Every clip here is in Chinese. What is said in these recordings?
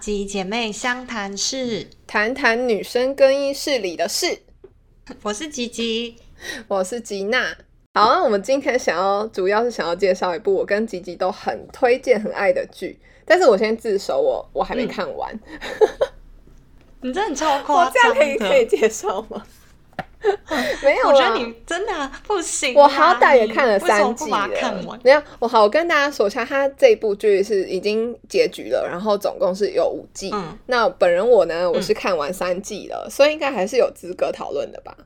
集姐妹相谈室，谈谈女生更衣室里的事。我是吉吉，我是吉娜。好，那我们今天想要主要是想要介绍一部我跟吉吉都很推荐、很爱的剧。但是我先自首，我我还没看完。你真的超夸张，这样可以可以介绍吗？没有，我觉得你真的不行。我好歹也看了三季了。没有，我好，我跟大家说一下，它这部剧是已经结局了，然后总共是有五季。嗯，那本人我呢，我是看完三季了，所以应该还是有资格讨论的吧？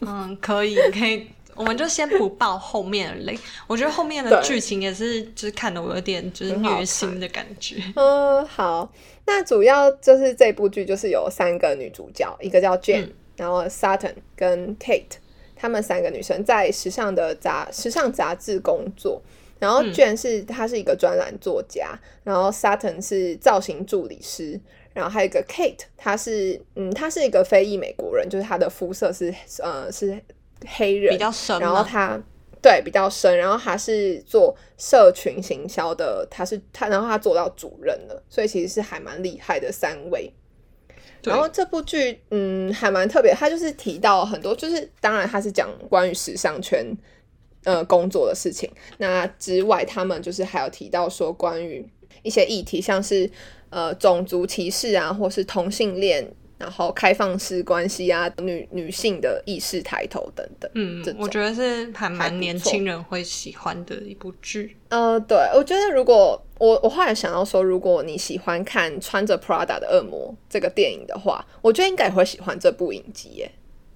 嗯，可以，可以，我们就先不报后面的雷。我觉得后面的剧情也是，就是看的我有点就是虐心的感觉。嗯，好，那主要就是这部剧就是有三个女主角，一个叫 Jane。然后 Sutton 跟 Kate 他们三个女生在时尚的杂时尚杂志工作，然后 Jane 是她是一个专栏作家，然后 Sutton 是造型助理师，然后还有一个 Kate，她是嗯，她是一个非裔美国人，就是她的肤色是呃是黑人，比较深，然后她对比较深，然后她是做社群行销的，她是她，然后她做到主任了，所以其实是还蛮厉害的三位。然后这部剧，嗯，还蛮特别。他就是提到很多，就是当然他是讲关于时尚圈呃工作的事情。那之外，他们就是还有提到说关于一些议题，像是呃种族歧视啊，或是同性恋。然后开放式关系啊，女女性的意识抬头等等，嗯，我觉得是还蛮年轻人会喜欢的一部剧。呃，对，我觉得如果我我后来想到说，如果你喜欢看穿着 Prada 的恶魔这个电影的话，我觉得应该也会喜欢这部影集耶。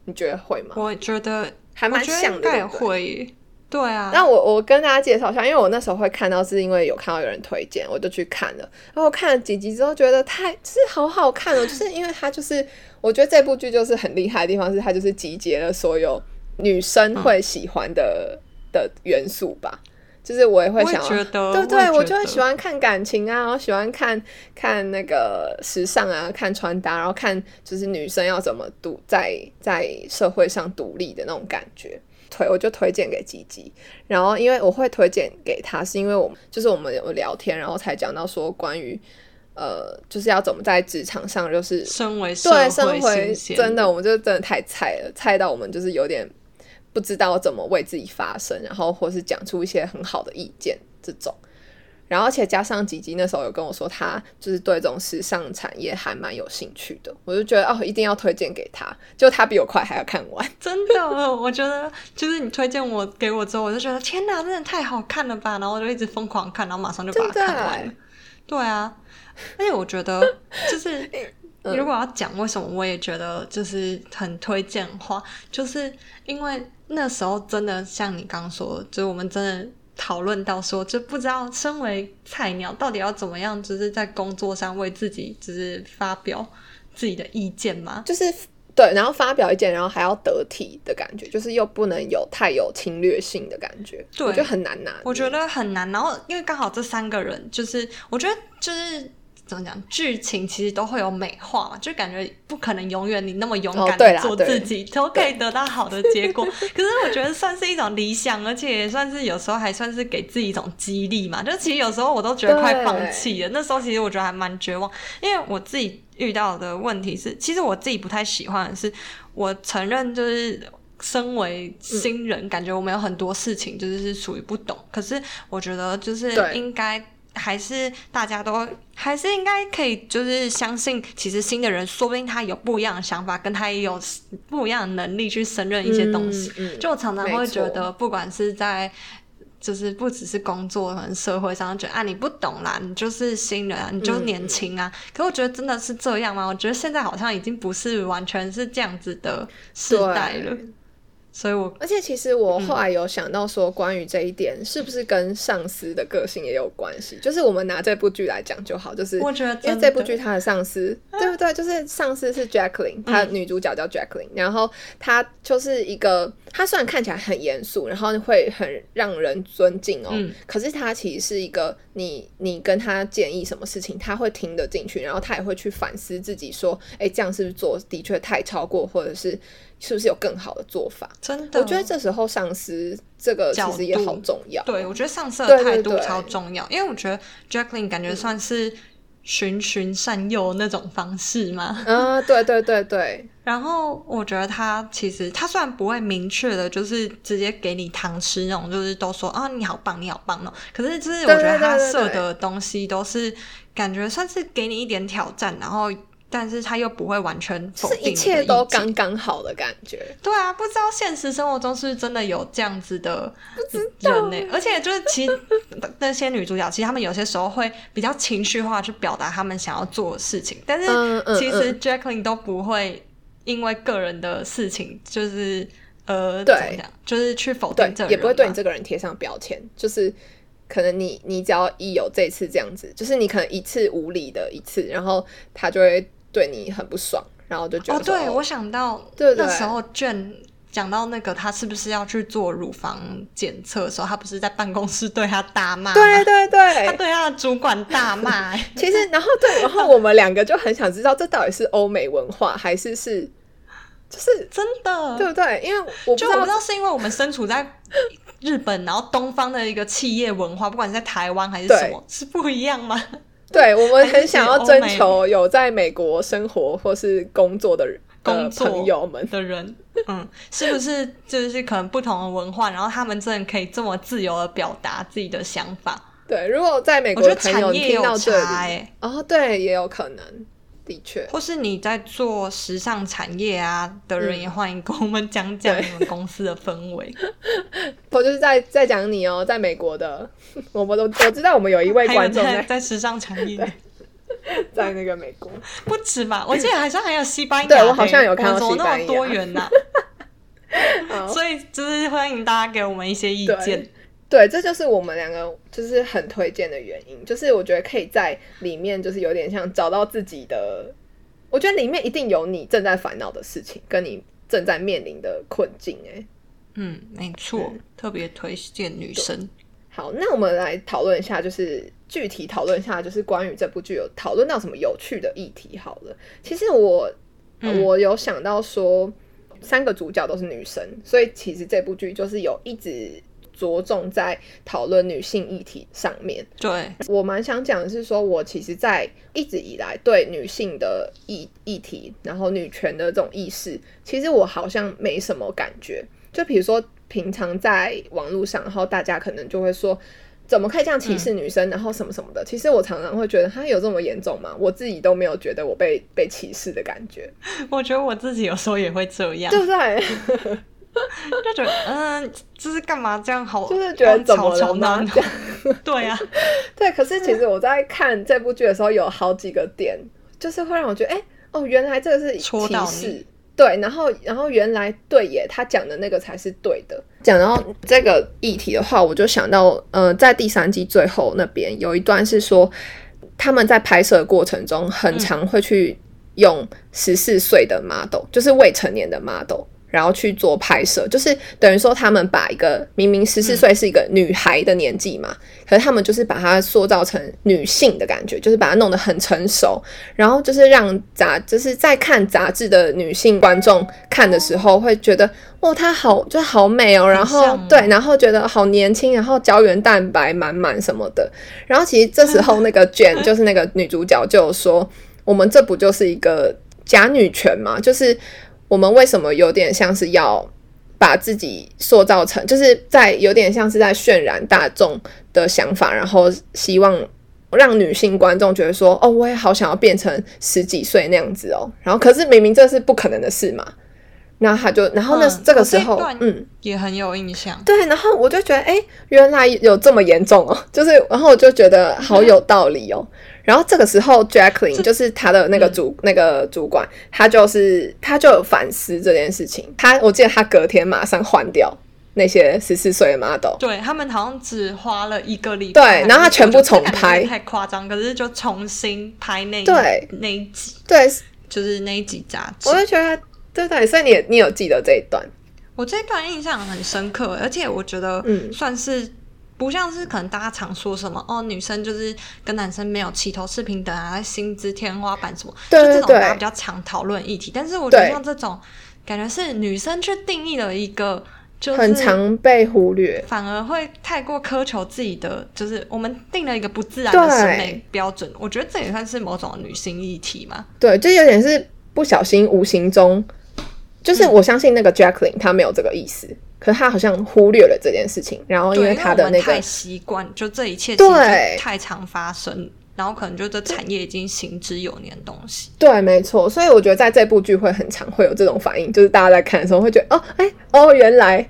你觉得会吗？我觉得还蛮像的，会。对啊，那我我跟大家介绍一下，因为我那时候会看到，是因为有看到有人推荐，我就去看了。然后看了几集之后，觉得太是好好看哦，就是因为它就是我觉得这部剧就是很厉害的地方，是它就是集结了所有女生会喜欢的的元素吧。就是我也会想，对对，我就会喜欢看感情啊，然后喜欢看看那个时尚啊，看穿搭，然后看就是女生要怎么独在在社会上独立的那种感觉。推我就推荐给吉吉，然后因为我会推荐给他，是因为我们就是我们有聊天，然后才讲到说关于呃，就是要怎么在职场上，就是身为对身为真的，我们就真的太菜了，菜到我们就是有点不知道怎么为自己发声，然后或是讲出一些很好的意见这种。然后，而且加上吉吉那时候有跟我说，他就是对这种时尚产业还蛮有兴趣的，我就觉得哦，一定要推荐给他。就他比我快，还要看完。真的，我觉得就是你推荐我给我之后，我就觉得天哪，真的太好看了吧！然后我就一直疯狂看，然后马上就把它看完了。对啊，而且我觉得就是 如果要讲为什么，我也觉得就是很推荐的话，就是因为那时候真的像你刚说，就是我们真的。讨论到说，就不知道身为菜鸟到底要怎么样，就是在工作上为自己就是发表自己的意见嘛？就是对，然后发表意见，然后还要得体的感觉，就是又不能有太有侵略性的感觉，对，就很难拿。我觉得很难。然后因为刚好这三个人，就是我觉得就是。怎么讲？剧情其实都会有美化嘛，就感觉不可能永远你那么勇敢做自己都可以得到好的结果。可是我觉得算是一种理想，而且也算是有时候还算是给自己一种激励嘛。就其实有时候我都觉得快放弃了，那时候其实我觉得还蛮绝望，因为我自己遇到的问题是，其实我自己不太喜欢的是，我承认就是身为新人，感觉我们有很多事情就是是属于不懂。可是我觉得就是应该。还是大家都还是应该可以，就是相信，其实新的人说不定他有不一样的想法，跟他也有不一样的能力去胜任一些东西。就我常常会觉得，不管是在就是不只是工作，可能社会上觉得啊你不懂啦，你就是新人啊，你就年轻啊。可我觉得真的是这样吗？我觉得现在好像已经不是完全是这样子的时代了。所以，我而且其实我后来有想到说，关于这一点是不是跟上司的个性也有关系？就是我们拿这部剧来讲就好，就是我觉得，因为这部剧它的上司，对不对？就是上司是 Jacqueline，她女主角叫 Jacqueline，然后她就是一个，她虽然看起来很严肃，然后会很让人尊敬哦，可是她其实是一个，你你跟她建议什么事情，她会听得进去，然后她也会去反思自己，说，哎，这样是不是做的确太超过，或者是。是不是有更好的做法？真的，我觉得这时候上司这个其实也好重要。对，我觉得上司的态度超重要，因为我觉得 Jacqueline 感觉算是循循善诱那种方式嘛？嗯，对对对对。然后我觉得他其实他虽然不会明确的，就是直接给你糖吃那种，就是都说啊你好棒你好棒哦。可是就是我觉得他设的东西都是感觉算是给你一点挑战，然后。但是他又不会完全否定，一切都刚刚好的感觉。对啊，不知道现实生活中是真的有这样子的人呢？而且就是其实那些女主角，其实她们有些时候会比较情绪化去表达她们想要做的事情。但是其实 Jacqueline 都不会因为个人的事情，就是呃，对，就是去否定这个人，也不会对你这个人贴上标签。就是可能你你只要一有这次这样子，就是你可能一次无理的一次，然后他就会。对你很不爽，然后就觉得哦，对我想到那时候卷讲到那个他是不是要去做乳房检测的时候，他不是在办公室对他大骂，对对对，他对他的主管大骂。其实，然后对，然后我们两个就很想知道，这到底是欧美文化还是是就是真的，对不对？因为我就我不知道是因为我们身处在日本，然后东方的一个企业文化，不管是在台湾还是什么，是不一样吗？对我们很想要征求有在美国生活或是工作的工朋友们的人，嗯，是不是就是可能不同的文化，然后他们真的可以这么自由的表达自己的想法？对，如果在美国的朋友听到这里，哦，对，也有可能。的确，或是你在做时尚产业啊的人，也欢迎跟我们讲讲你们公司的氛围。我就是在在讲你哦，在美国的，我们都我知道我们有一位观众在在时尚产业，在那个美国 不止吧？我记得好像还有西班牙，对我好像有看到西班牙，多元 呐。所以就是欢迎大家给我们一些意见。对，这就是我们两个就是很推荐的原因，就是我觉得可以在里面就是有点像找到自己的，我觉得里面一定有你正在烦恼的事情，跟你正在面临的困境。哎，嗯，没错，特别推荐女生。好，那我们来讨论一下，就是具体讨论一下，就是关于这部剧有讨论到什么有趣的议题。好了，其实我我有想到说，三个主角都是女生，所以其实这部剧就是有一直。着重在讨论女性议题上面。对我蛮想讲的是，说我其实，在一直以来对女性的议议题，然后女权的这种意识，其实我好像没什么感觉。就比如说，平常在网络上，然后大家可能就会说，怎么可以这样歧视女生，然后什么什么的。其实我常常会觉得，他有这么严重吗？我自己都没有觉得我被被歧视的感觉。我觉得我自己有时候也会这样，对不对？就觉得嗯，这是干嘛这样好？就是觉得怎么了呢？对呀，对。可是其实我在看这部剧的时候，有好几个点，就是会让我觉得，哎，哦，原来这个是歧视。对，然后，然后原来对耶，他讲的那个才是对的。讲到这个议题的话，我就想到，呃，在第三季最后那边有一段是说，他们在拍摄过程中很常会去用十四岁的 model，就是未成年的 model。然后去做拍摄，就是等于说他们把一个明明十四岁是一个女孩的年纪嘛，可是他们就是把她塑造成女性的感觉，就是把它弄得很成熟，然后就是让杂就是在看杂志的女性观众看的时候会觉得，哦，她好就好美哦，然后对，然后觉得好年轻，然后胶原蛋白满满什么的，然后其实这时候那个 卷就是那个女主角就说，我们这不就是一个假女权嘛，就是。我们为什么有点像是要把自己塑造成，就是在有点像是在渲染大众的想法，然后希望让女性观众觉得说，哦，我也好想要变成十几岁那样子哦。然后可是明明这是不可能的事嘛。那他就，然后呢，这个时候，嗯，也很有印象。对，然后我就觉得，哎，原来有这么严重哦，就是，然后我就觉得好有道理哦。然后这个时候，Jacqueline 就是他的那个主那个主管，他就是他就有反思这件事情。他我记得他隔天马上换掉那些十四岁的 model。对他们好像只花了一个礼拜，对，然后他全部重拍，太夸张。可是就重新拍那对那一集，对，就是那一集杂志。我就觉得，对对，所以你你有记得这一段？我这一段印象很深刻，而且我觉得，嗯，算是。不像是可能大家常说什么哦，女生就是跟男生没有齐头是平等啊，薪资天花板什么，就这种大家比较常讨论议题。但是我觉得像这种感觉是女生去定义了一个就很常被忽略，反而会太过苛求自己的，就是我们定了一个不自然的审美标准。我觉得这也算是某种女性议题嘛。对，就有点是不小心、无形中，就是我相信那个 Jacqueline 她没有这个意思，可是他好像忽略了这件事情。然后因为他的那个太习惯，就这一切对太常发生。然后可能就这产业已经行之有年的东西，对，没错。所以我觉得在这部剧会很常会有这种反应，就是大家在看的时候会觉得，哦，哎，哦，原来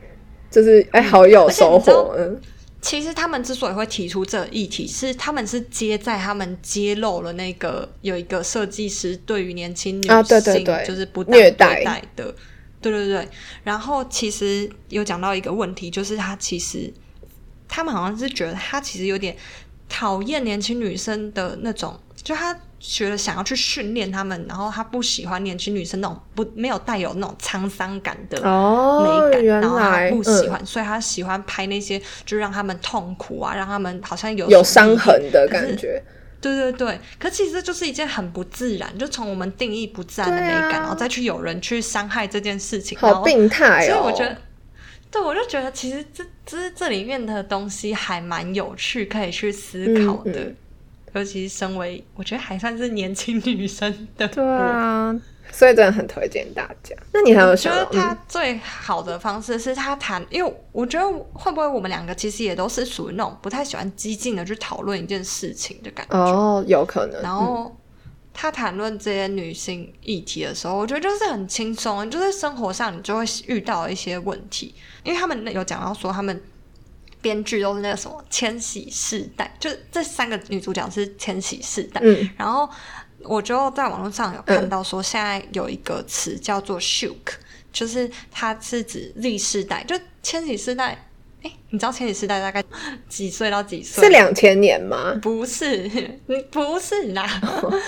就是哎，好有收获。嗯，其实他们之所以会提出这议题，是他们是接在他们揭露了那个有一个设计师对于年轻女性就是不虐待的，对对对。然后其实有讲到一个问题，就是他其实他们好像是觉得他其实有点。讨厌年轻女生的那种，就他觉得想要去训练他们，然后他不喜欢年轻女生那种不没有带有那种沧桑感的美感，然后他不喜欢，所以他喜欢拍那些就让他们痛苦啊，让他们好像有有伤痕的感觉。对对对，可其实就是一件很不自然，就从我们定义不自然的美感，然后再去有人去伤害这件事情，好病态哦。所以我觉得。对，我就觉得其实这这这里面的东西还蛮有趣，可以去思考的。尤其是身为我觉得还算是年轻女生的，对啊，所以真的很推荐大家。那你还有觉得他最好的方式是他谈，因为我觉得会不会我们两个其实也都是属于那种不太喜欢激进的去讨论一件事情的感觉哦，有可能。然后。他谈论这些女性议题的时候，我觉得就是很轻松，就是生活上你就会遇到一些问题，因为他们有讲到说，他们编剧都是那个什么千禧世代，就这三个女主角是千禧世代。嗯，然后我就在网络上有看到说，现在有一个词叫做 “shook”，就是它是指 Z 世代，就千禧世代。哎，你知道千禧世代大概几岁到几岁？是两千年吗？不是，你 不是啦。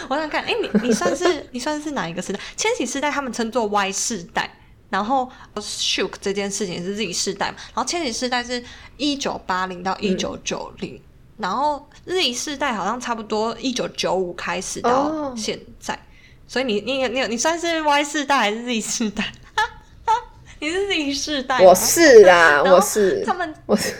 我想看，哎，你你算是 你算是哪一个时代？千禧世代他们称作 Y 世代，然后 Shook 这件事情是 Z 世代嘛？然后千禧世代是一九八零到一九九零，然后 Z 世代好像差不多一九九五开始到现在，所以你你你你算是 Y 世代还是 Z 世代？你是 Z 世代，我是啊，我是他们，我是。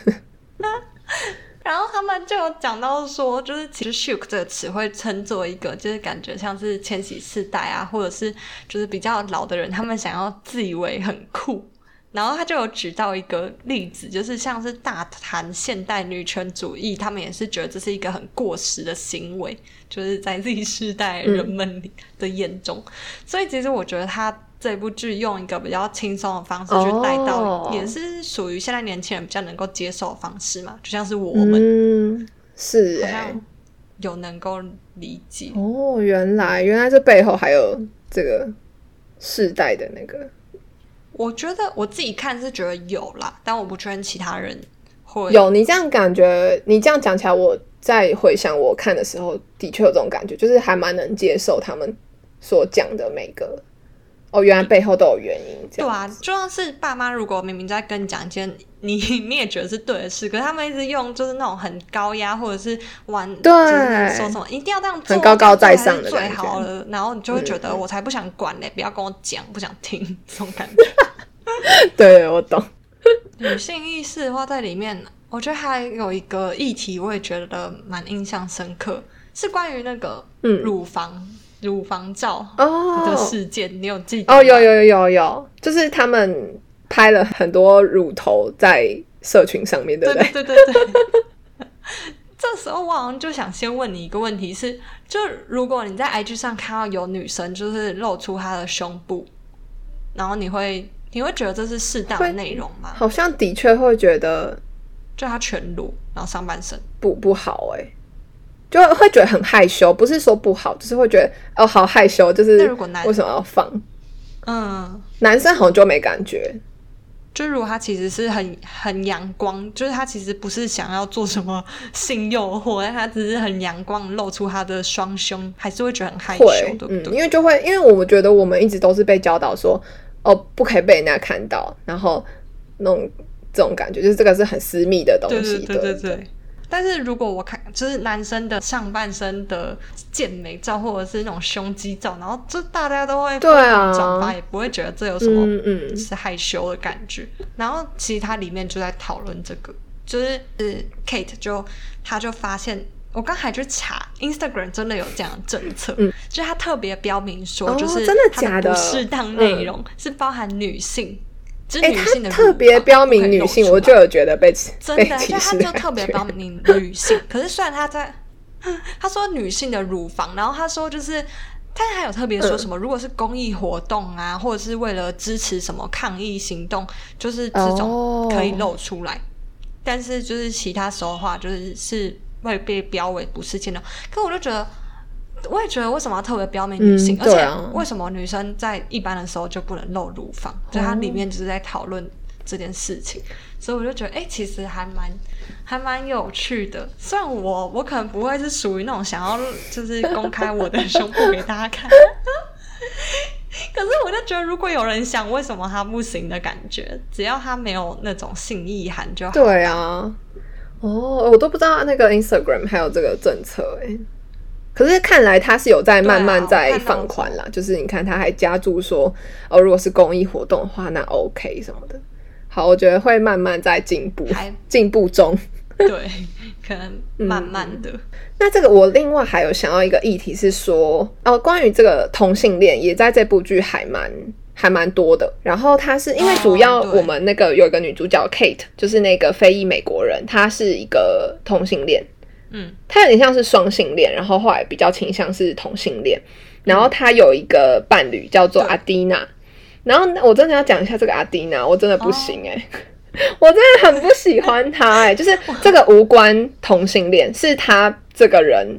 然后他们就有讲到说，就是其实 “shook” 这个词会称作一个，就是感觉像是千禧世代啊，或者是就是比较老的人，他们想要自以为很酷。然后他就有举到一个例子，就是像是大谈现代女权主义，他们也是觉得这是一个很过时的行为，就是在 Z 世代人们的眼中。所以其实我觉得他。这部剧用一个比较轻松的方式去带到，也是属于现在年轻人比较能够接受的方式嘛，就像是我们是有能够理解哦，原来原来这背后还有这个世代的那个，我觉得我自己看是觉得有啦，但我不确认其他人会有。你这样感觉，你这样讲起来，我在回想我看的时候，的确有这种感觉，就是还蛮能接受他们所讲的每个。哦，原来背后都有原因。对啊，就像是爸妈如果明明在跟你讲一件你 你也觉得是对的事，可是他们一直用就是那种很高压或者是玩，对，说什么一定要这样做，很高高在上的最好了，然后你就会觉得我才不想管嘞，不要跟我讲，不想听这种感觉。对，我懂。女性意识的话，在里面，我觉得还有一个议题，我也觉得蛮印象深刻，是关于那个乳房。乳房照的事件，你有记得？哦，有有有有有，就是他们拍了很多乳头在社群上面，对不对？对对对对。这时候我好像就想先问你一个问题：是，就如果你在 IG 上看到有女生就是露出她的胸部，然后你会你会觉得这是适当的内容吗？好像的确会觉得，就她全裸，然后上半身不不好哎。就会觉得很害羞，不是说不好，就是会觉得哦，好害羞，就是为什么要放？嗯，男生好像就没感觉。就如果他其实是很很阳光，就是他其实不是想要做什么性诱惑，但他只是很阳光，露出他的双胸，还是会觉得很害羞，对不对？因为就会，因为我们觉得我们一直都是被教导说，哦，不可以被人家看到，然后那种这种感觉，就是这个是很私密的东西，对对对对。但是如果我看就是男生的上半身的健美照，或者是那种胸肌照，然后就大家都会对啊转发，也不会觉得这有什么嗯嗯是害羞的感觉。然后其实它里面就在讨论这个，就是呃 Kate 就他就发现。我刚才去查，Instagram 真的有这样的政策，嗯就他特别标明说，哦就是真的它假的不适当内容是包含女性，就是哎、女性的他特别标明女性，我就有觉得被真的，就他就特别标明女性，可是虽然他在他说女性的乳房，然后他说就是，但还有特别说什么，如果是公益活动啊，或者是为了支持什么抗议行动，就是这种哦可以露出来，但是就是其他时候的话，就是是会被标为不是见到。可我就觉得。我也觉得为什么要特别标明女性，而且为什么女生在一般的时候就不能露乳房？就它里面就是在讨论这件事情，所以我就觉得，哎、其实还蛮还蛮有趣的。虽然我我可能不会是属于那种想要就是公开我的胸部给大家看，可是我就觉得，如果有人想为什么他不行的感觉，只要他没有那种性意涵就好。对啊，哦，我都不知道那个 Instagram 还有这个政策哎。可是看来他是有在慢慢在放宽啦，就是你看他还加注说，哦，如果是公益活动的话，那 OK 什么的。好，我觉得会慢慢在进步还，进步中。对，可能慢慢的。那这个我另外还有想要一个议题是说，哦，关于这个同性恋也在这部剧还蛮还蛮多的。然后他是因为主要我们那个有一个女主角 Kate，就是那个非裔美国人，她是一个同性恋，嗯，她有点像是双性恋，然后后来比较倾向是同性恋。然后他有一个伴侣叫做阿蒂娜，然后我真的要讲一下这个阿蒂娜，我真的不行哦。哎、我真的很不喜欢他哎、就是 这个无关同性恋，是他这个人，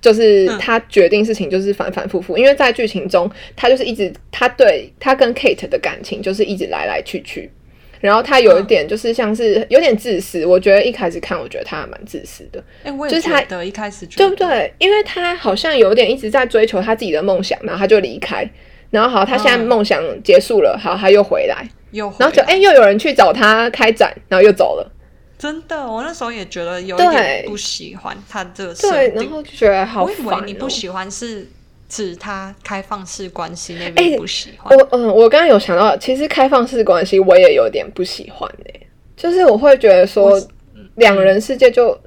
就是嗯。他决定事情就是反反复复，因为在剧情中，他就是一直他对他跟 Kate 的感情就是一直来来去去，然后他有一点就是像是有点自私，我觉得一开始看我觉得他还蛮自私的，哎、我也就是他觉得一开始觉得对不对？因为他好像有点一直在追求他自己的梦想，然后他就离开，然后好，他现在嗯梦想结束了，好，他又回来，又回来。然后就哎、又有人去找他开展，然后又走了，真的，我那时候也觉得有一点不喜欢他这个设对，然。后就觉得好我以烦、你不喜欢是指他开放式关系那哎边不喜欢。我嗯，我刚刚有想到，其实开放式关系我也有点不喜欢诶、就是我会觉得说两人世界就，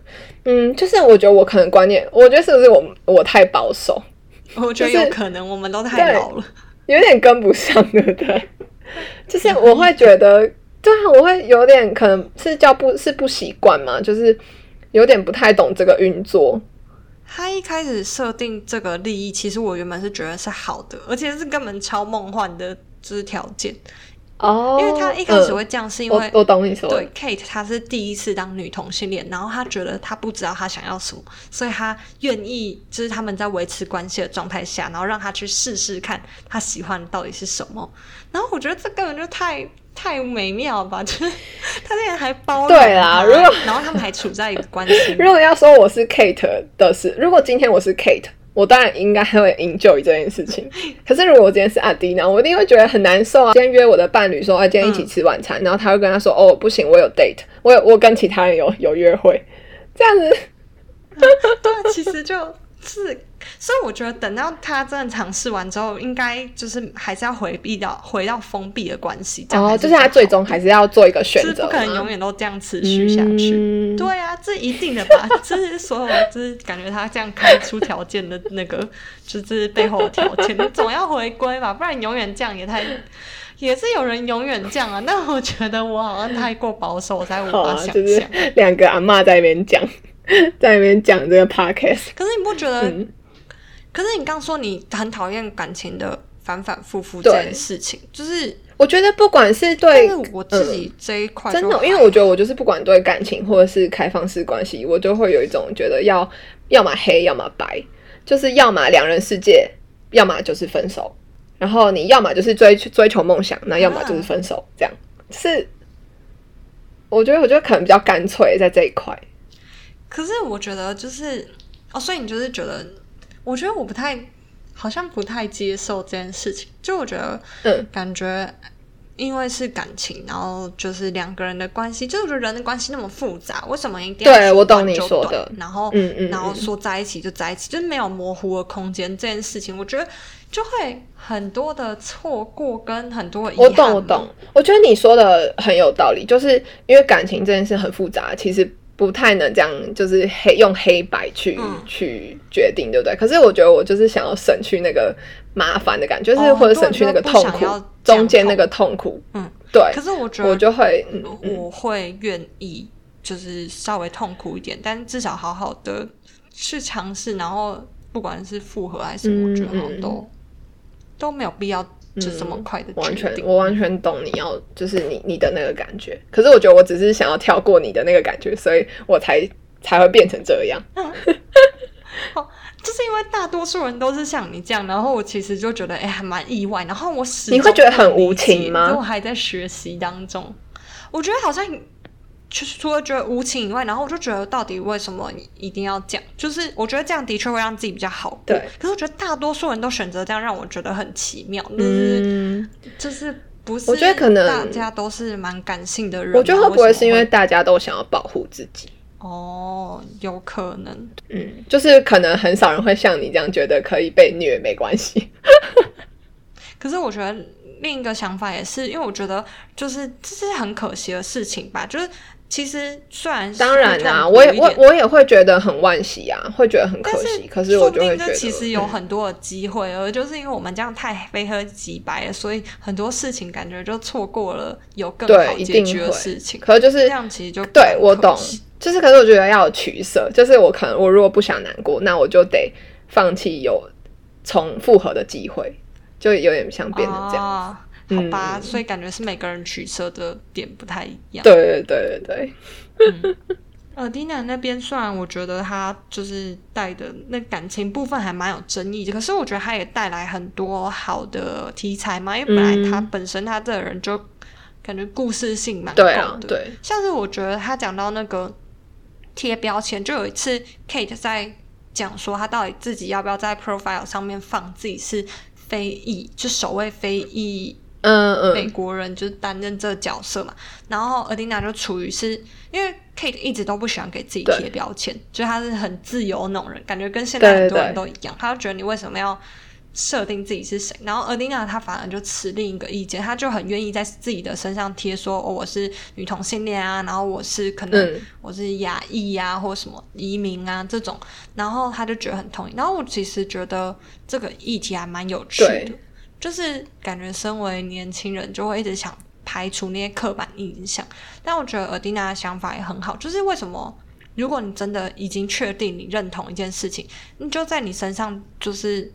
嗯，就是我觉得我可能观念，我觉得是不是我我太保守，我觉得有可能我们都太老了。有点跟不上，对不对？就是我会觉得，对啊，我会有点可能是叫不是不习惯嘛，就是有点不太懂这个运作。他一开始设定这个利益，其实我原本是觉得是好的，而且是根本超梦幻的，就是条件。哦因为他一开始会这样，是因为、我我懂你说对 Kate 她是第一次当女同性恋，然后她觉得她不知道她想要什么，所以她愿意就是他们在维持关系的状态下，然后让她去试试看她喜欢的到底是什么。然后我觉得这根本就太太美妙了吧，就 是他竟然还包对啦如果然后他们还处在一个关系如果要说我是 Kate 的事，如果今天我是 Kate，我当然应该会 enjoy 这件事情。可是如果我今天是阿迪呢，我一定会觉得很难受啊。今天约我的伴侣说，啊，今天一起吃晚餐，然后他会跟他说，哦，不行，我有 date，我有我跟其他人有有约会，这样子。对，其实就是，所以我觉得等到他真的尝试完之后，应该就是还是要回避到回到封闭的关系，哦，就是他最终还是要做一个选择，就是不可能永远都这样持续下去。嗯对啊，这一定的吧？这是所有，就是感觉他这样开出条件的那个，就是背后的条件，你总要回归吧，不然永远这样也太。也是有人永远这样啊，但我觉得我好像太过保守，我才无法 想就是象。两个阿嬷在那边讲，在那边讲这个 podcast，可是你不觉得嗯，可是你刚说你很讨厌感情的反反复复这件事情，就是，我觉得不管是对我自己这一块、真的，因为我觉得我就是不管对感情或者是开放式关系，我就会有一种觉得要要么黑，要么白，就是要么两人世界，要么就是分手。然后你要么就是追追求梦想，那要么就是分手，这样是。我觉得，我觉得可能比较干脆在这一块。可是我觉得就是哦，所以你就是觉得，我觉得我不太，好像不太接受这件事情。就我觉得，嗯，感觉因为是感情，然后就是两个人的关系，就是人的关系那么复杂，为什么一定要对我懂你说的，然后嗯嗯，然后说在一起就在一起，就是没有模糊的空间这件事情，我觉得就会很多的错过跟很多遗憾我懂我懂，我觉得你说的很有道理，就是因为感情这件事很复杂，其实。不太能这样，就是黑用黑白去去决定，对不对？可是我觉得我就是想要省去那个麻烦的感觉，就是或者省去那个痛苦，中间那个痛苦。嗯，对。可是我觉得我就会，我会愿意，就是稍微痛苦一点，但至少好好的去尝试，然后不管是复合还是什么，我觉得都都没有必要。就这么快的完全，我完全懂你要，就是你你的那个感觉。可是我觉得我只是想要跳过你的那个感觉，所以我才才会变成这样。哦，就是因为大多数人都是像你这样，然后我其实就觉得哎，还蛮意外。然后我始你会觉得很无情吗？我还在学习当中，我觉得好像。就是除了觉得无情以外，然后我就觉得到底为什么你一定要这样？就是我觉得这样的确会让自己比较好。对。可是我觉得大多数人都选择这样，让我觉得很奇妙。嗯。就是不是？我觉得可能大家都是蛮感性的人。我觉得会不会是因为大家都想要保护自己？哦，有可能。嗯，就是可能很少人会像你这样觉得可以被虐没关系。可是我觉得另一个想法也是，因为我觉得就是这是很可惜的事情吧，就是。其实虽然当然啊，我也我我也会觉得很惋惜啊，会觉得很可惜。可是我就会觉得，其实有很多的机会，而就是因为我们这样太非黑即白了，所以很多事情感觉就错过了有更好解决的事情。可是就是这样，其实就对我懂，就是可是我觉得要有取舍，就是我可能我如果不想难过，那我就得放弃有重复合的机会，就有点像变成这样。好吧，所以感觉是每个人取舍的点不太一样。对对对对对。呃，丁娜那边虽然我觉得他就是带的那感情部分还蛮有争议的，可是我觉得他也带来很多好的题材嘛。因为本来他本身他这个人就感觉故事性蛮够的。对，像是我觉得他讲到那个贴标签，就有一次 Kate 在讲说他到底自己要不要在 profile 上面放自己是非裔，就首位非裔。嗯嗯，美国人就是担任这个角色嘛，然后阿蒂娜就处于是因为 Kate 一直都不喜欢给自己贴标签，就他是很自由那种人，感觉跟现在很多人都一样，他就觉得你为什么要设定自己是谁？然后阿蒂娜她反而就持另一个意见，她就很愿意在自己的身上贴说哦我是女同性恋啊，然后我是可能我是亚裔呀或什么移民啊这种，然后他就觉得很同意。然后我其实觉得这个议题还蛮有趣的。就是感觉身为年轻人，就会一直想排除那些刻板印象。但我觉得尔蒂娜的想法也很好，就是为什么如果你真的已经确定你认同一件事情，你就在你身上就是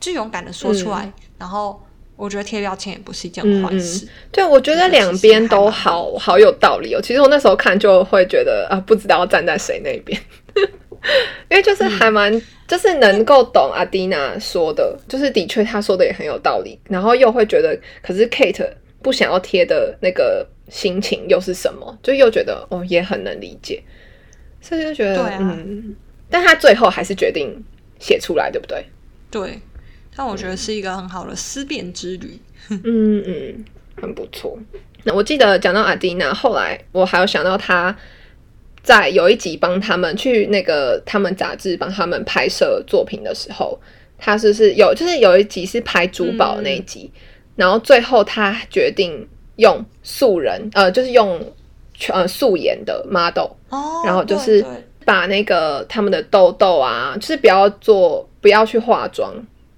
就勇敢的说出来。然后我觉得贴标签也不是一件坏事。对，我觉得两边都好好有道理哦。其实我那时候看就会觉得啊，不知道站在谁那边。因为就是还蛮，就是能够懂阿蒂娜说的，就是的确他说的也很有道理，然后又会觉得，可是 Kate 不想要贴的那个心情又是什么？就又觉得哦，也很能理解，所以就觉得嗯，但他最后还是决定写出来，对不对？对，但我觉得是一个很好的思辨之旅。嗯嗯，很不错。那我记得讲到阿蒂娜，后来我还有想到他。在有一集帮他们去那个他们杂志帮他们拍摄作品的时候，他是是有就是有一集是拍珠宝那一集，然后最后他决定用素人呃就是用呃素颜的 model，然后就是把那个他们的痘痘啊，就是不要做不要去化妆。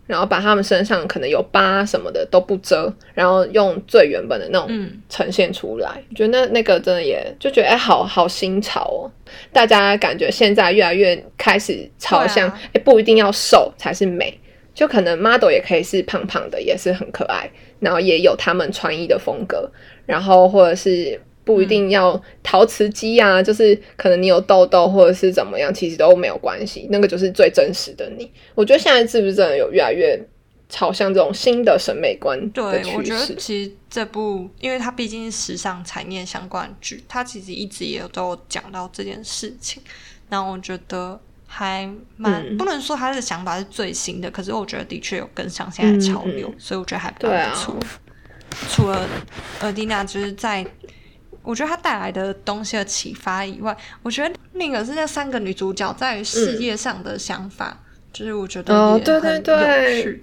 然后把他们身上可能有疤什么的都不遮，然后用最原本的那种呈现出来。我觉得那那个真的也就觉得哎，好好新潮哦！大家感觉现在越来越开始朝向哎，不一定要瘦才是美，就可能 model 也可以是胖胖的，也是很可爱，然后也有他们穿衣的风格，然后或者是。不一定要陶瓷肌啊，就是可能你有痘痘或者是怎么样，其实都没有关系，那个就是最真实的你。我觉得现在是不是真的有越来越朝向这种新的审美观对，我觉得其实这部，因为它毕竟是时尚产业相关剧，它其实一直也都有讲到这件事情。那我觉得还蛮不能说他的想法是最新的，可是我觉得的确有跟上现在潮流，所以我觉得还不错。除了尔蒂娜就是在，我觉得她带来的东西的启发以外，我觉得另一个是那三个女主角在事业上的想法，就是我觉得哦，对对对，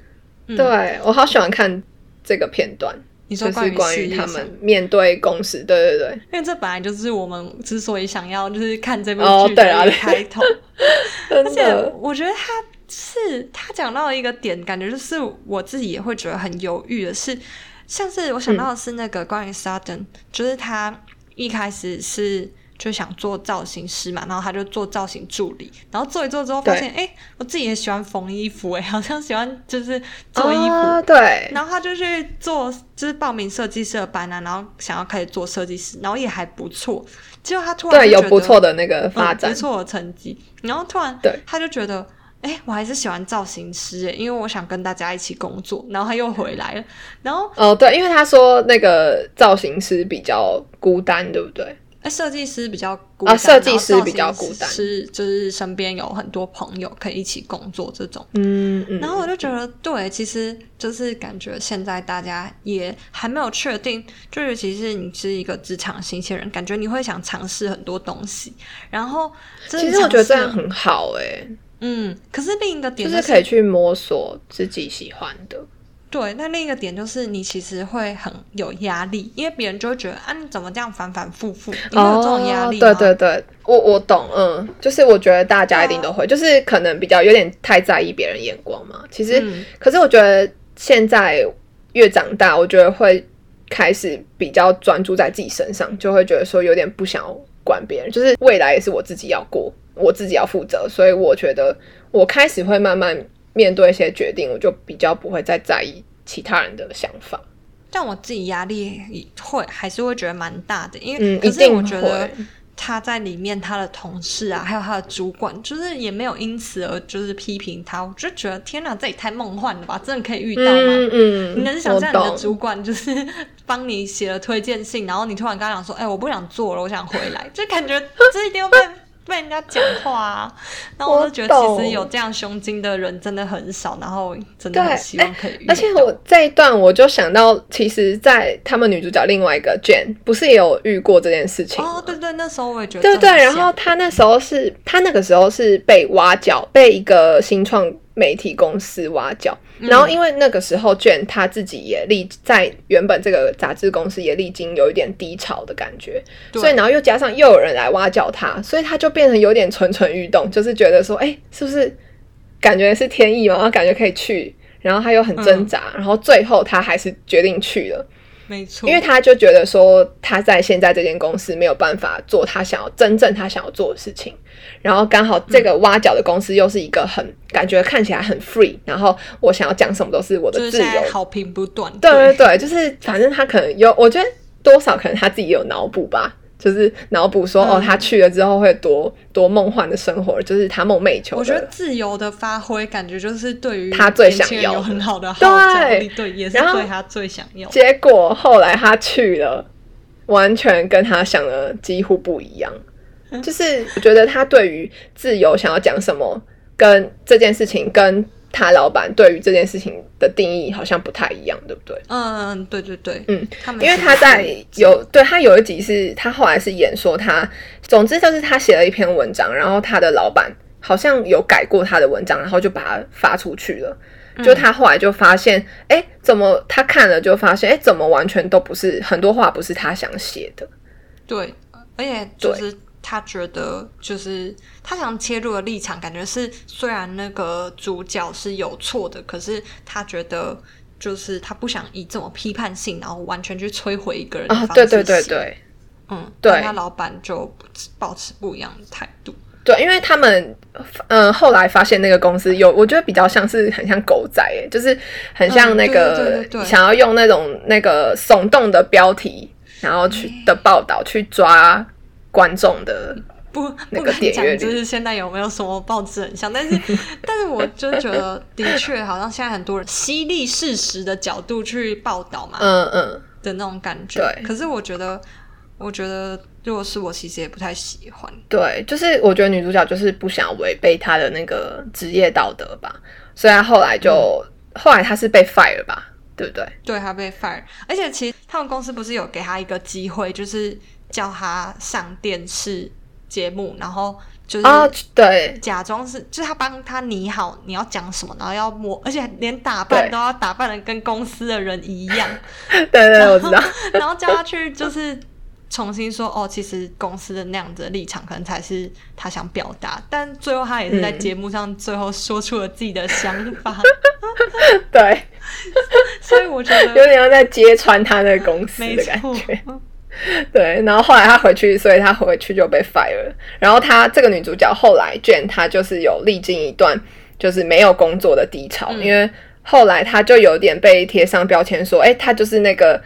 对我好喜欢看这个片段。你说关于他们面对公司，对对对，因为这本来就是我们之所以想要就是看这部剧的开头，而且我觉得他是他讲到一个点，感觉就是我自己也会觉得很犹豫的是，像是我想到的是那个关于 Sudden，就是他一开始是。就想做造型师嘛，然后他就做造型助理，然后做一做之后发现，哎，我自己也喜欢缝衣服，哎，好像喜欢就是做衣服，对。然后他就去做，就是报名设计师的班啊，然后想要开始做设计师，然后也还不错。结果他突然对有不错的那个发展，不错的成绩，然后突然对他就觉得，哎，我还是喜欢造型师，哎，因为我想跟大家一起工作。然后他又回来了，然后哦，对，因为他说那个造型师比较孤单，对不对？哎，设计师比较孤单，设计师比较孤单，是就是身边有很多朋友可以一起工作这种。嗯嗯。然后我就觉得，对，其实就是感觉现在大家也还没有确定，就尤其是你是一个职场新鲜人，感觉你会想尝试很多东西。然后，其实我觉得这样很好哎。嗯，可是另一个点就是可以去摸索自己喜欢的。对，那另一个点就是你其实会很有压力，因为别人就会觉得啊，你怎么这样反反复复？你有这种压力吗？对对对，我我懂，嗯，就是我觉得大家一定都会，就是可能比较有点太在意别人眼光嘛。其实，可是我觉得现在越长大，我觉得会开始比较专注在自己身上，就会觉得说有点不想管别人，就是未来也是我自己要过，我自己要负责，所以我觉得我开始会慢慢。面对一些决定，我就比较不会再在意其他人的想法。但我自己压力会还是会觉得蛮大的，因为可是我觉得他在里面，他的同事啊，还有他的主管，就是也没有因此而就是批评他。我就觉得天哪，这也太梦幻了吧！真的可以遇到吗？嗯，你能想象你的主管就是帮你写了推荐信，然后你突然跟他讲说：“哎，我不想做了，我想回来。”就感觉这一定要。被人家讲话啊，然后我就觉得其实有这样胸襟的人真的很少，然后真的很希望可以遇而且我这一段我就想到，其实，在他们女主角另外一个 Jane 不是也有遇过这件事情哦，对对，那时候我也觉得对对，然后他那时候是他那个时候是被挖角，被一个新创。媒体公司挖角，然后因为那个时候卷他自己也历在原本这个杂志公司也历经有一点低潮的感觉，所以然后又加上又有人来挖角他，所以他就变成有点蠢蠢欲动，就是觉得说，哎，是不是感觉是天意嘛？感觉可以去，然后他又很挣扎，然后最后他还是决定去了。没错，因为他就觉得说他在现在这间公司没有办法做他想要真正他想要做的事情，然后刚好这个挖角的公司又是一个很感觉看起来很 free，然后我想要讲什么都是我的自由，好评不断。对对对，就是反正他可能有，我觉得多少可能他自己有脑补吧。就是脑补说哦，他去了之后会多多梦幻的生活，就是他梦寐以求。我觉得自由的发挥，感觉就是对于他最想要有很好的对对，也是对他最想要。结果后来他去了，完全跟他想的几乎不一样。就是我觉得他对于自由想要讲什么，跟这件事情跟。他老板对于这件事情的定义好像不太一样，对不对？嗯，对对对，嗯，因为他在有对他有一集是他后来是演说他，总之就是他写了一篇文章，然后他的老板好像有改过他的文章，然后就把它发出去了。就他后来就发现，哎，怎么他看了就发现，哎，怎么完全都不是很多话不是他想写的？对，而且就是。他觉得就是他想切入的立场，感觉是虽然那个主角是有错的，可是他觉得就是他不想以这种批判性，然后完全去摧毁一个人的方式。对对对对，嗯，对，他老板就保持不一样的态度。对，因为他们嗯后来发现那个公司有，我觉得比较像是很像狗仔，就是很像那个想要用那种那个耸动的标题，然后去的报道去抓。观众的不不敢讲，就是现在有没有什么报纸很像？但是，但是我就觉得，的确好像现在很多人犀利事实的角度去报道嘛，嗯嗯的那种感觉。对，可是我觉得，我觉得如果是我，其实也不太喜欢。对，就是我觉得女主角就是不想违背她的那个职业道德吧，所以她后来就后来她是被 fire 吧。对不对？对她被 fire，而且其实他们公司不是有给她一个机会，就是叫他上电视节目，然后就是对假装是，就是他帮他拟好你要讲什么，然后要摸，而且连打扮都要打扮的跟公司的人一样。对对，我知道。然后叫他去就是。重新说哦，其实公司的那样子的立场可能才是他想表达，但最后他也是在节目上最后说出了自己的想法。对，所以我觉得有点要在揭穿他的公司的感觉。对，然后后来他回去，所以他回去就被 fire 了。然后他这个女主角后来卷，她就是有历经一段就是没有工作的低潮，因为后来她就有点被贴上标签，说哎，她就是那个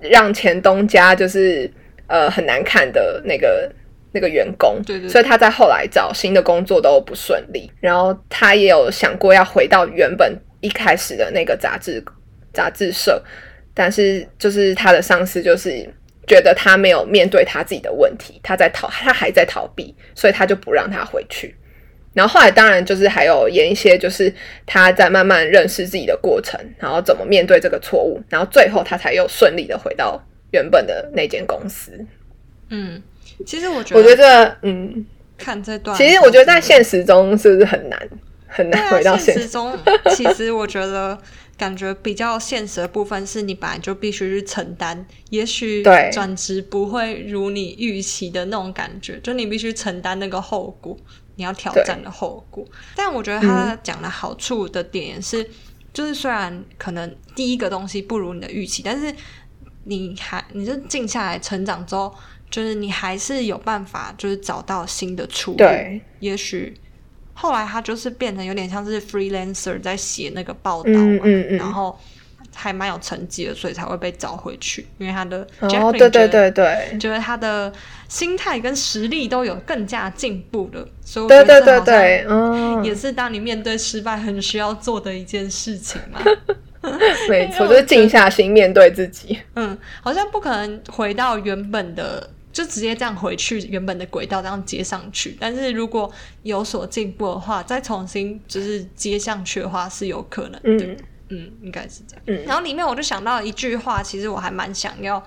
让前东家就是。呃，很难看的那个那个员工，对对，所以她在后来找新的工作都不顺利。然后她也有想过要回到原本一开始的那个杂志杂志社，但是就是她的上司就是觉得他没有面对他自己的问题，他在逃，他还在逃避，所以他就不让他回去。然后后来当然就是还有演一些，就是他在慢慢认识自己的过程，然后怎么面对这个错误，然后最后他才又顺利的回到。原本的那间公司，嗯，其实我觉得，我觉得，嗯，看这段，其实我觉得在现实中是不是很难很难回到现实中？其实我觉得感觉比较现实的部分是你本来就必须去承担，也许转职不会如你预期的那种感觉，就你必须承担那个后果，你要挑战的后果。但我觉得他讲的好处的点是，就是虽然可能第一个东西不如你的预期，但是。你还，你就静下来成长之后，就是你还是有办法，就是找到新的出路。对，也许后来他就是变成有点像是 freelancer 在写那个报道嘛，然后还蛮有成绩的，所以才会被找回去。因为他的哦，对对对对，觉得他的心态跟实力都有更加进步了，所以对对对对，嗯，也是当你面对失败很需要做的一件事情嘛。没错，就是静下心面对自己。嗯，好像不可能回到原本的，就直接这样回去原本的轨道，这样接上去。但是如果有所进步的话，再重新就是接上去的话，是有可能的。嗯，应该是这样。嗯，然后里面我就想到一句话，其实我还蛮想要。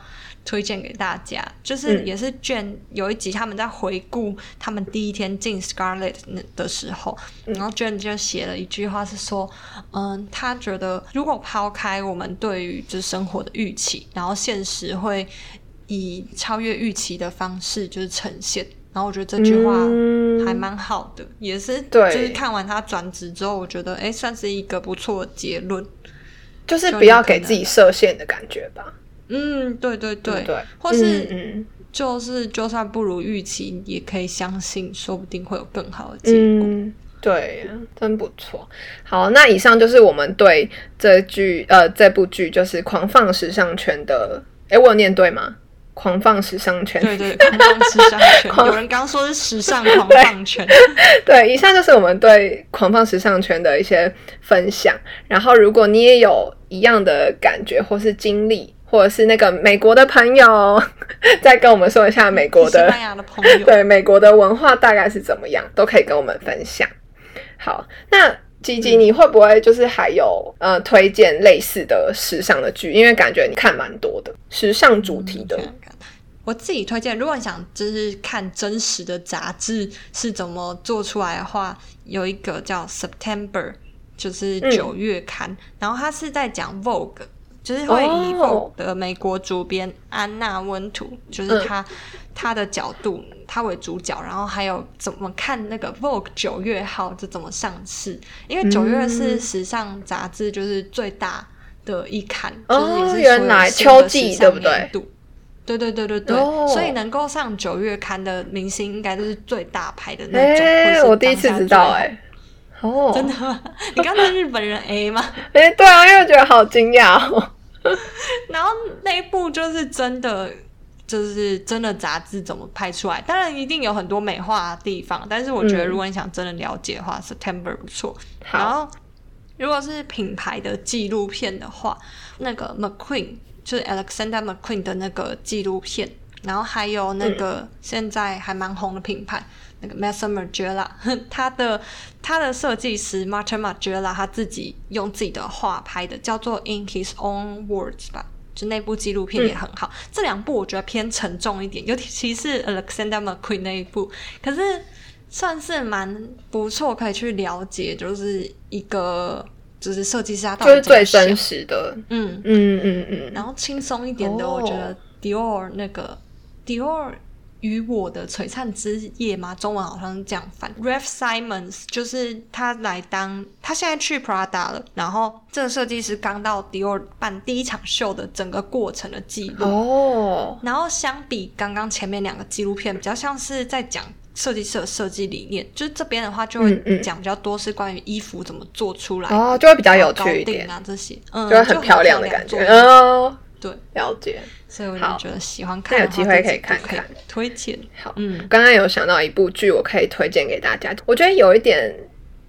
推荐给大家，就是也是卷有一集他们在回顾他们第一天进 Scarlet 的时候，然后卷就写了一句话是说，嗯，他觉得如果抛开我们对于就是生活的预期，然后现实会以超越预期的方式就是呈现，然后我觉得这句话还蛮好的，也是对，就是看完他转职之后，我觉得哎，算是一个不错的结论，就是不要给自己设限的感觉吧。嗯，对对对，或是嗯就是就算不如预期，也可以相信，说不定会有更好的结果。对，真不错。好，那以上就是我们对这剧呃这部剧就是《狂放时尚圈》的，哎，我有念对吗？狂放时尚圈，对对，狂放时尚圈。有人刚说是时尚狂放圈。对，以上就是我们对狂放时尚圈的一些分享。然后，如果你也有一样的感觉或是经历，或者是那个美国的朋友，再跟我们说一下美国的西班牙的朋友，对美国的文化大概是怎么样，都可以跟我们分享。好，那吉吉，你会不会就是还有呃推荐类似的时尚的剧？因为感觉你看蛮多的时尚主题的。我自己推荐，如果你想就是看真实的杂志是怎么做出来的话，有一个叫 September，就是九月刊，然后它是在讲 Vogue。就是会以 Vogue 的美国主编安娜温图，就是他他的角度，他为主角，然后还有怎么看那个 Vogue 九月号这怎么上市？因为九月是时尚杂志就是最大的一刊，就是也是原来秋季对不对？对对对对对，所以能够上九月刊的明星，应该都是最大牌的那种。哎，我第一次知道哎，哦，真的吗？你刚才日本人 A 吗？哎，对啊，因为觉得好惊讶哦。然后那一部就是真的，就是真的杂志怎么拍出来？当然一定有很多美化的地方，但是我觉得如果你想真的了解的话，September 不错。然后如果是品牌的纪录片的话，那个 McQueen 就是 Alexander McQueen 的那个纪录片，然后还有那个现在还蛮红的品牌那个 Master Margiela，他的他的设计师 Martin Margiela 他自己用自己的画拍的，叫做 In His Own Words 吧。就那部纪录片也很好，这两部我觉得偏沉重一点，尤其是 Alexander McQueen 那一部，可是算是蛮不错，可以去了解，就是一个就是设计师他就是最真实的，嗯嗯嗯嗯，然后轻松一点的，我觉得 Dior 那个 Dior。与我的璀璨之夜嘛？中文好像是这样翻。Ralph Simons 就是他来当，他现在去 Prada 了。然后这个设计师刚到 Dior 办第一场秀的整个过程的记录。哦。然后相比刚刚前面两个纪录片，比较像是在讲设计师的设计理念。就是这边的话，就会讲比较多是关于衣服怎么做出来。哦，就会比较有趣一点啊，这些，嗯，就会很漂亮的感觉。哦，对，了解。所以我就觉得喜欢看，那有机会可以看看，推荐。好，嗯，刚刚有想到一部剧，我可以推荐给大家。我觉得有一点，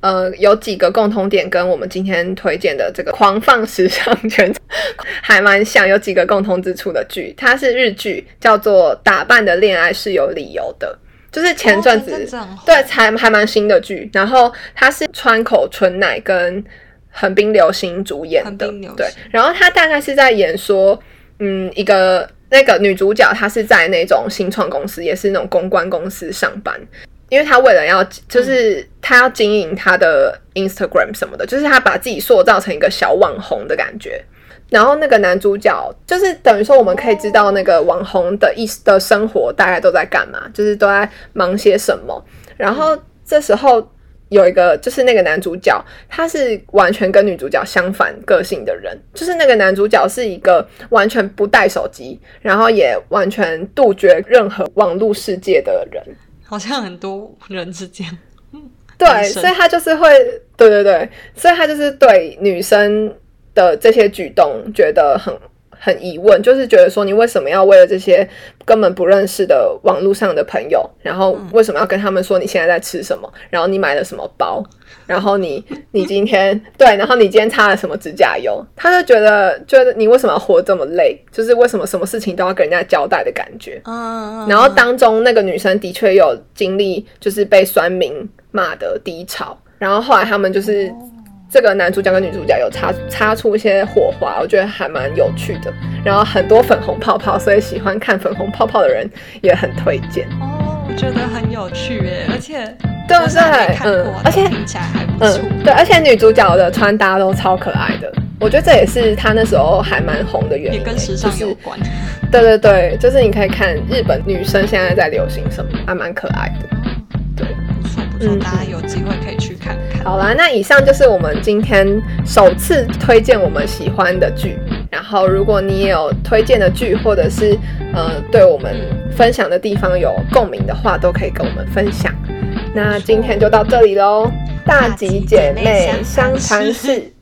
呃，有几个共同点跟我们今天推荐的这个狂放时尚圈 还蛮像，有几个共同之处的剧。它是日剧，叫做《打扮的恋爱是有理由的》，就是前阵子对才还蛮新的剧。然后它是川口春奈跟横滨流星主演的，对。然后他大概是在演说。嗯，一个那个女主角，她是在那种新创公司，也是那种公关公司上班。因为她为了要，就是她要经营她的 Instagram 什么的，就是她把自己塑造成一个小网红的感觉。然后那个男主角，就是等于说我们可以知道那个网红的意思的生活大概都在干嘛，就是都在忙些什么。然后这时候。有一个就是那个男主角，他是完全跟女主角相反个性的人。就是那个男主角是一个完全不带手机，然后也完全杜绝任何网络世界的人。好像很多人是这样。对，所以他就是会，对对对，所以他就是对女生的这些举动觉得很。很疑问，就是觉得说你为什么要为了这些根本不认识的网络上的朋友，然后为什么要跟他们说你现在在吃什么，然后你买了什么包，然后你你今天 对，然后你今天擦了什么指甲油，他就觉得觉得你为什么要活这么累，就是为什么什么事情都要跟人家交代的感觉。嗯，然后当中那个女生的确有经历，就是被酸民骂的低潮，然后后来他们就是。这个男主角跟女主角有擦擦出一些火花，我觉得还蛮有趣的。然后很多粉红泡泡，所以喜欢看粉红泡泡的人也很推荐。哦，我觉得很有趣耶，而且对不对？嗯，而且听起来还不错。对，而且女主角的穿搭都超可爱的，我觉得这也是她那时候还蛮红的原因，也跟时尚有关。对对对，就是你可以看日本女生现在在流行什么，还蛮可爱的。对，不错不错，大家有机会可以。好啦，那以上就是我们今天首次推荐我们喜欢的剧。然后，如果你也有推荐的剧，或者是呃对我们分享的地方有共鸣的话，都可以跟我们分享。那今天就到这里喽，大吉姐妹相谈室，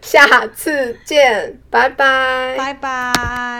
下次见，拜拜，拜拜。